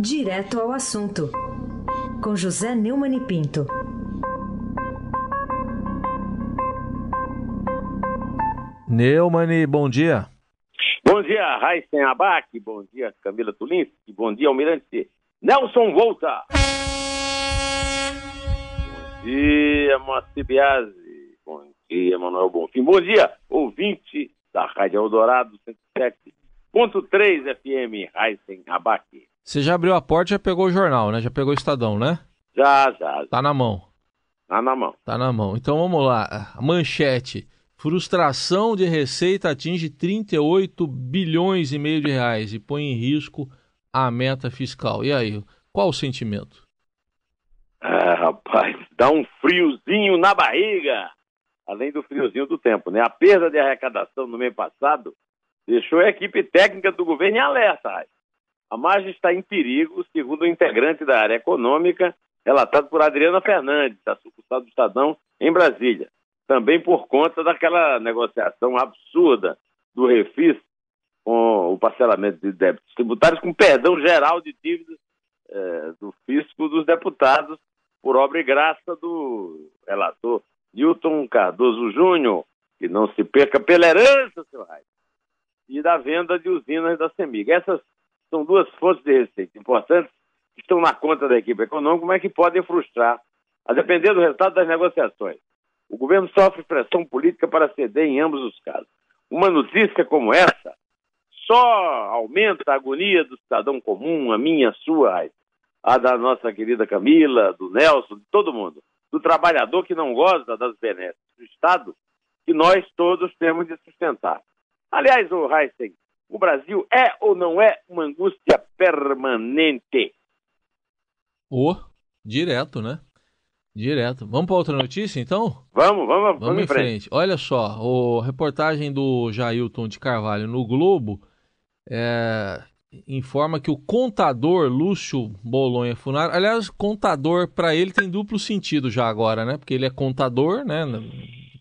Direto ao assunto, com José Neumann e Pinto. Neumann, bom dia. Bom dia, Raíssen Abac, bom dia, Camila Tulinski, bom dia, Almirante Nelson Volta. Bom dia, Moacir Biasi, bom dia, Manuel Bonfim, bom dia, ouvinte da Rádio Eldorado 107.3 FM, Raíssen Abac. Você já abriu a porta e já pegou o jornal, né? Já pegou o Estadão, né? Já, já. Tá na mão. Tá na mão. Tá na mão. Então vamos lá. Manchete. Frustração de receita atinge 38 bilhões e meio de reais e põe em risco a meta fiscal. E aí, qual o sentimento? Ah, rapaz, dá um friozinho na barriga. Além do friozinho do tempo, né? A perda de arrecadação no mês passado deixou a equipe técnica do governo em alerta. Rapaz. A margem está em perigo, segundo o integrante da área econômica, relatado por Adriana Fernandes, da sucursal do Estadão, em Brasília. Também por conta daquela negociação absurda do Refis com o parcelamento de débitos tributários, com perdão geral de dívidas eh, do fisco dos deputados, por obra e graça do relator Newton Cardoso Júnior, que não se perca pela herança, seu Raio, e da venda de usinas da Semig. Essas são duas fontes de receita importantes que estão na conta da equipe econômica, mas que podem frustrar, a depender do resultado das negociações. O governo sofre pressão política para ceder em ambos os casos. Uma notícia como essa só aumenta a agonia do cidadão comum, a minha, a sua, a da nossa querida Camila, do Nelson, de todo mundo, do trabalhador que não goza das benesses do Estado, que nós todos temos de sustentar. Aliás, o Heisen, o Brasil é ou não é uma angústia permanente? Ô, oh, direto, né? Direto. Vamos para outra notícia, então? Vamos, vamos, vamos, vamos em frente. frente. Olha só, a reportagem do Jailton de Carvalho no Globo é, informa que o contador Lúcio Bolonha Funaro, aliás, contador para ele tem duplo sentido já agora, né? Porque ele é contador, né?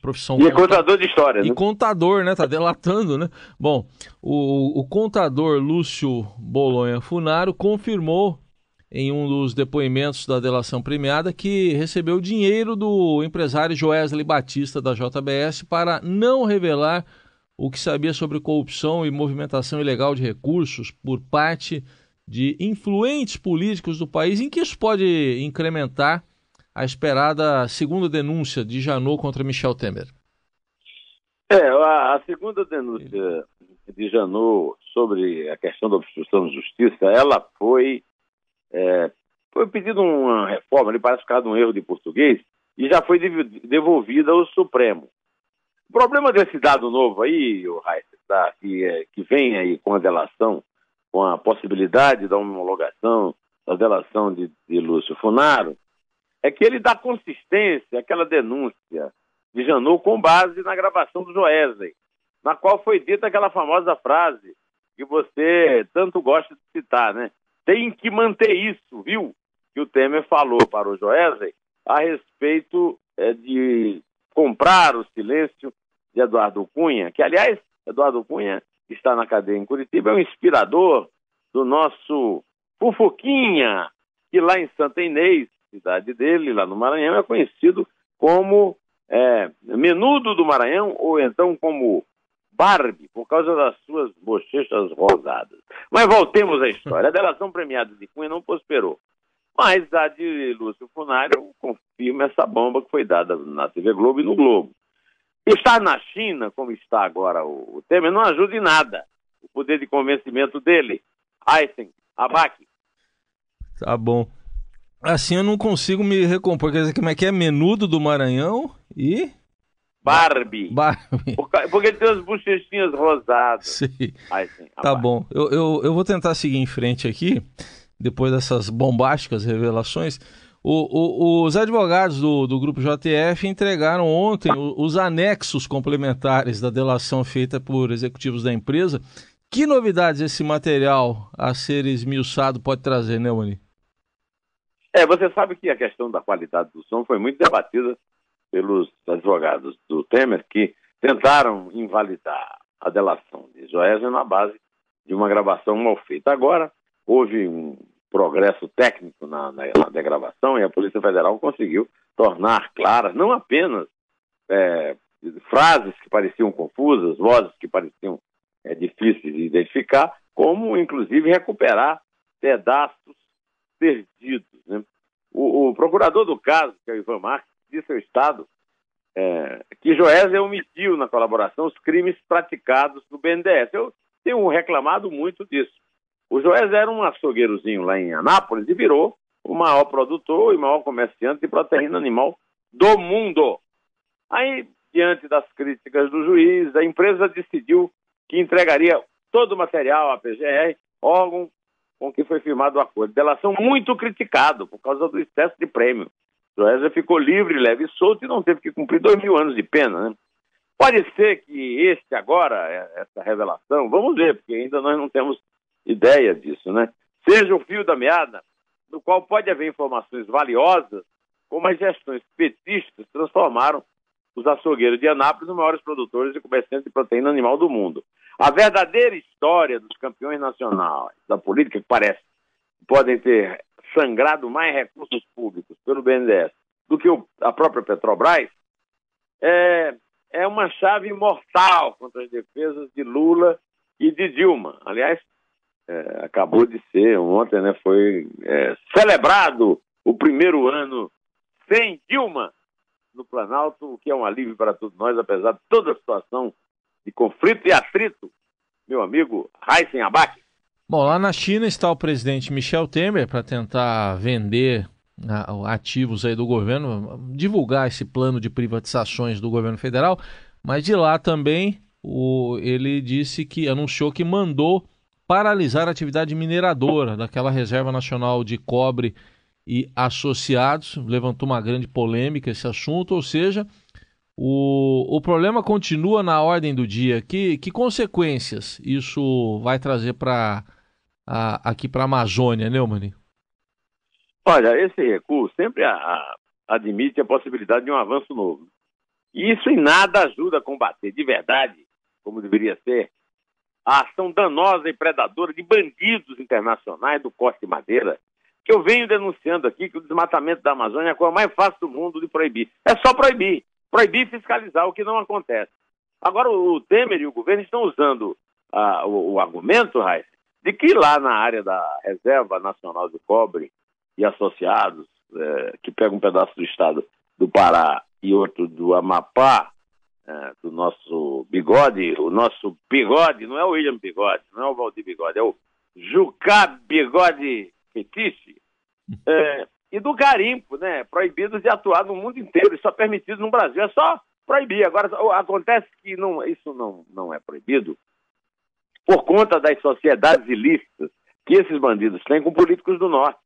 Profissão. E é contador de história, E né? contador, né? Tá delatando, né? Bom, o, o contador Lúcio Bolonha Funaro confirmou em um dos depoimentos da delação premiada que recebeu dinheiro do empresário Joesley Batista da JBS para não revelar o que sabia sobre corrupção e movimentação ilegal de recursos por parte de influentes políticos do país, em que isso pode incrementar a esperada segunda denúncia de Janot contra Michel Temer? É, a, a segunda denúncia de Janot sobre a questão da obstrução de justiça, ela foi é, foi pedido uma reforma, ele parece ficar um erro de português, e já foi devolvida ao Supremo. O problema desse dado novo aí, o tá, que, é, que vem aí com a delação, com a possibilidade da homologação da delação de, de Lúcio Funaro, é que ele dá consistência àquela denúncia de Janot com base na gravação do Joesley, na qual foi dita aquela famosa frase que você tanto gosta de citar, né? Tem que manter isso, viu? Que o Temer falou para o Joesley a respeito é, de comprar o silêncio de Eduardo Cunha, que, aliás, Eduardo Cunha está na cadeia em Curitiba, é um inspirador do nosso Fufuquinha, que lá em Santa Inês cidade dele, lá no Maranhão, é conhecido como é, Menudo do Maranhão, ou então como Barbie, por causa das suas bochechas rosadas. Mas voltemos à história. A delação premiada de Cunha não prosperou. Mas a de Lúcio Funário confirma essa bomba que foi dada na TV Globo e no Globo. Estar na China, como está agora o Temer, não ajuda em nada. O poder de convencimento dele, Aysen, Abac. Tá bom. Assim eu não consigo me recompor. Quer dizer, como é que é? Menudo do Maranhão e. Barbie. Barbie. Porque ele tem as bochechinhas rosadas. Sim. tá bom. Eu, eu, eu vou tentar seguir em frente aqui, depois dessas bombásticas revelações. O, o, os advogados do, do grupo JTF entregaram ontem os anexos complementares da delação feita por executivos da empresa. Que novidades esse material a ser esmiuçado pode trazer, né, Mani? É, você sabe que a questão da qualidade do som foi muito debatida pelos advogados do Temer, que tentaram invalidar a delação de Joésio na base de uma gravação mal feita. Agora, houve um progresso técnico na, na, na degravação e a Polícia Federal conseguiu tornar claras não apenas é, frases que pareciam confusas, vozes que pareciam é, difíceis de identificar, como inclusive recuperar pedaços perdidos. Né? O, o, procurador do caso, que é o Ivan Marques, disse ao Estado é, que Joésia omitiu na colaboração os crimes praticados no BNDES. Eu tenho reclamado muito disso. O Joésia era um açougueirozinho lá em Anápolis e virou o maior produtor e maior comerciante de proteína animal do mundo. Aí, diante das críticas do juiz, a empresa decidiu que entregaria todo o material à PGR, órgão com que foi firmado o acordo. Delação muito criticado por causa do excesso de prêmio. Joésia ficou livre, leve e solto e não teve que cumprir dois mil anos de pena. Né? Pode ser que este agora, é, essa revelação, vamos ver, porque ainda nós não temos ideia disso, né? Seja o fio da meada, no qual pode haver informações valiosas, como as gestões petistas transformaram os açougueiros de Anápolis nos maiores produtores e comerciantes de proteína animal do mundo. A verdadeira história dos campeões nacionais da política, que parece que podem ter sangrado mais recursos públicos pelo BNDES do que a própria Petrobras, é, é uma chave mortal contra as defesas de Lula e de Dilma. Aliás, é, acabou de ser, ontem né, foi é, celebrado o primeiro ano sem Dilma no Planalto, o que é um alívio para todos nós, apesar de toda a situação de conflito e atrito. Meu amigo Raíssen Abac. Bom, lá na China está o presidente Michel Temer para tentar vender ativos aí do governo, divulgar esse plano de privatizações do governo federal, mas de lá também o, ele disse que anunciou que mandou paralisar a atividade mineradora daquela reserva nacional de cobre e associados. Levantou uma grande polêmica esse assunto, ou seja, o, o problema continua na ordem do dia. Que, que consequências isso vai trazer para aqui para a Amazônia, Neumann? Olha, esse recuo sempre a, a, admite a possibilidade de um avanço novo. E isso em nada ajuda a combater de verdade, como deveria ser, a ação danosa e predadora de bandidos internacionais do corte de madeira, que eu venho denunciando aqui que o desmatamento da Amazônia é a coisa mais fácil do mundo de proibir. É só proibir. Proibir fiscalizar, o que não acontece. Agora, o Temer e o governo estão usando uh, o, o, argumento, Raiz, de que lá na área da Reserva Nacional de Cobre e associados, eh, que pega um pedaço do estado do Pará e outro do Amapá, é, do nosso bigode, o nosso bigode, não é o William Bigode, não é o Valdir Bigode, é o Jucá Bigode Fetiche, é, e do garimpo, né? Proibidos de atuar no mundo inteiro, isso é permitido no Brasil, é só proibir. Agora, acontece que não, isso não, não é proibido por conta das sociedades ilícitas que esses bandidos têm com políticos do Norte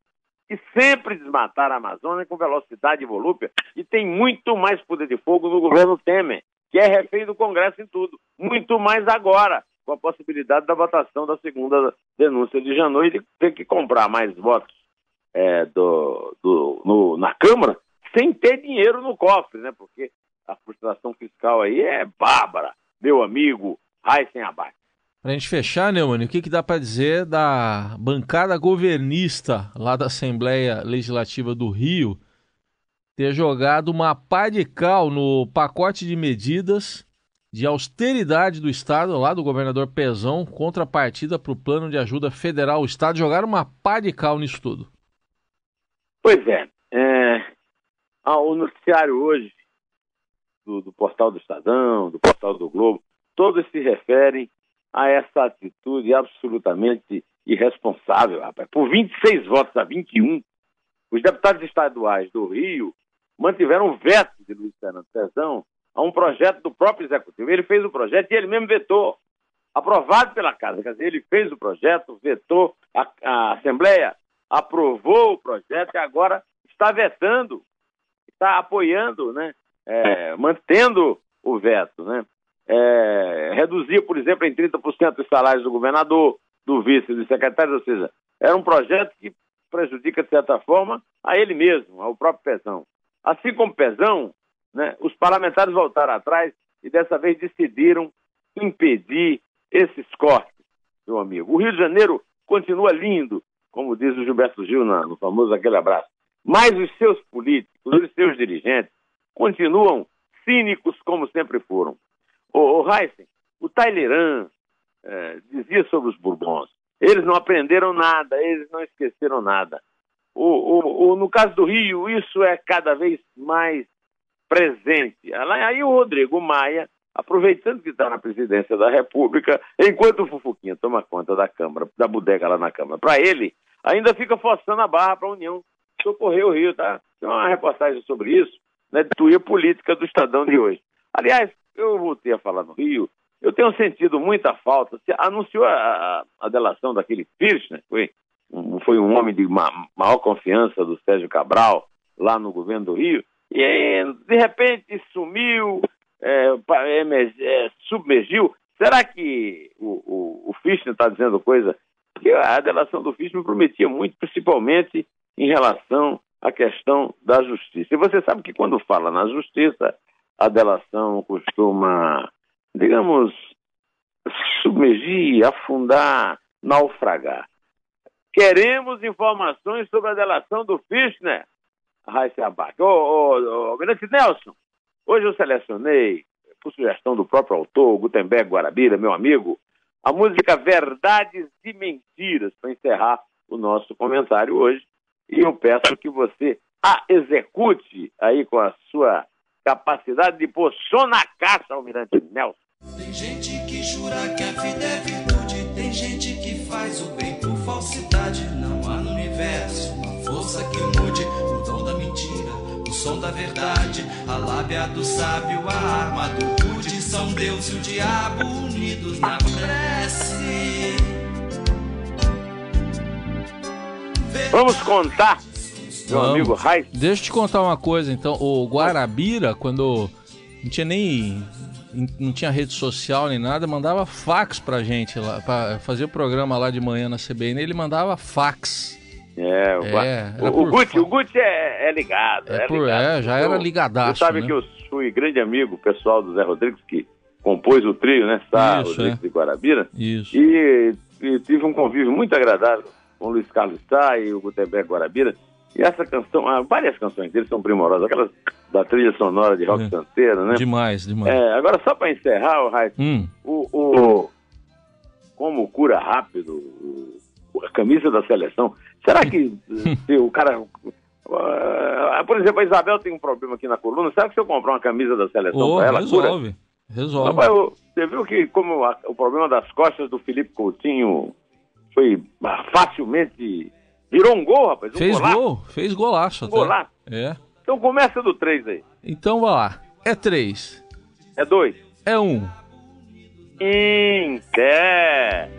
que sempre desmataram a Amazônia com velocidade e volúpia e tem muito mais poder de fogo no governo Temer que é refém do Congresso em tudo. Muito mais agora, com a possibilidade da votação da segunda denúncia de Janot e de ter que comprar mais votos é, do, do, no, na Câmara sem ter dinheiro no cofre, né? Porque a frustração fiscal aí é bárbara, meu amigo Raíssen Abate. Para a gente fechar, Neumann, o que, que dá para dizer da bancada governista lá da Assembleia Legislativa do Rio, ter jogado uma pá de cal no pacote de medidas de austeridade do Estado, lá do governador Pezão, contrapartida para o plano de ajuda federal. O Estado jogaram uma pá de cal nisso tudo. Pois é. é o noticiário hoje do, do, portal do Estadão, do portal do Globo, todos se referem a essa atitude absolutamente irresponsável, rapaz. Por 26 votos a 21, os deputados estaduais do Rio mantiveram o veto de Luiz Fernando Pezão a um projeto do próprio executivo. Ele fez o projeto e ele mesmo vetou, aprovado pela Casa. Quer dizer, ele fez o projeto, vetou, a, a Assembleia aprovou o projeto e agora está vetando, está apoiando, né? É, mantendo o veto, né? É, reduzir, por exemplo, em 30% os salários do governador, do vice, dos secretários, ou seja, era um projeto que prejudica, de certa forma, a ele mesmo, ao próprio Pezão. Assim como Pezão, né, os parlamentares voltaram atrás e dessa vez decidiram impedir esses cortes, meu amigo. O Rio de Janeiro continua lindo, como diz o Gilberto Gil no famoso Aquele Abraço. Mas os seus políticos, os seus dirigentes, continuam cínicos como sempre foram. O, o Heisen, o Talleyrand é, dizia sobre os Bourbons, eles não aprenderam nada, eles não esqueceram nada. O, o, o, no caso do Rio, isso é cada vez mais presente. Aí o Rodrigo Maia, aproveitando que está na presidência da República, enquanto o Fufuquinha toma conta da Câmara, da bodega lá na Câmara, para ele, ainda fica forçando a barra para a União socorrer o Rio, tá? Tem uma reportagem sobre isso, né, de tuia política do Estadão de hoje. Aliás, eu voltei a falar no Rio, eu tenho sentido muita falta. Se anunciou a, a, delação daquele Kirchner, foi, um, foi um homem de ma, maior confiança do Sérgio Cabral, lá no governo do Rio, e de repente sumiu, é, é, é, submergiu. Será que o, o, o Fischner está dizendo coisa? Porque a delação do Fischner prometia muito, principalmente em relação à questão da justiça. E você sabe que quando fala na justiça, a delação costuma digamos, submergir, afundar, naufragar. Queremos informações sobre a delação do Fischner, Raíssa Abac. Ô, ô, ô, Grande Nelson, hoje eu selecionei, por sugestão do próprio autor, Gutenberg Guarabira, meu amigo, a música Verdades e Mentiras, para encerrar o nosso comentário hoje. E eu peço que você a execute aí com a sua capacidade de pôr som na caixa, Almirante Nelson. Tem gente que jura que a vida é virtude, tem gente que faz o bem por falsidade. Não há no universo uma força que mude som da verdade, a lábia do sábio, a arma do rude. São Deus e o diabo unidos na prece. Vamos contar meu Vamos. amigo Raiz. Deixa eu te contar uma coisa, então. O Guarabira, quando não tinha nem. Não tinha rede social nem nada, mandava fax pra gente lá, pra fazer o programa lá de manhã na CBN, ele mandava fax. É, o, é, o, o Gucci, o Gucci é, é ligado. É, é, por, ligado. é já era ligadaço. Você sabe né? que eu fui grande amigo pessoal do Zé Rodrigues, que compôs o trio, né? Sá, Isso, Rodrigues é. de Guarabira. Isso. E, e tive um convívio muito agradável com o Luiz Carlos Sá e o Gutenberg Guarabira. E essa canção, ah, várias canções dele são primorosas, aquelas da trilha sonora de rock É. né? Demais, demais. É, agora, só para encerrar, o, Raíssa, Hum, o, o- como cura rápido o- a camisa da seleção, será que se o cara. ah, por exemplo, a Isabel tem um problema aqui na coluna, será que se eu comprar uma camisa da seleção oh, para ela, cura? resolve. Resolve. Rapaz, você viu que como a- o problema das costas do Felipe Coutinho foi ah, facilmente. Virou um gol, rapaz. Um fez golaço. gol, fez golaço Um até. golaço. É. Então começa do 3 aí. Então vai lá. É três. É 2. É um. Inter.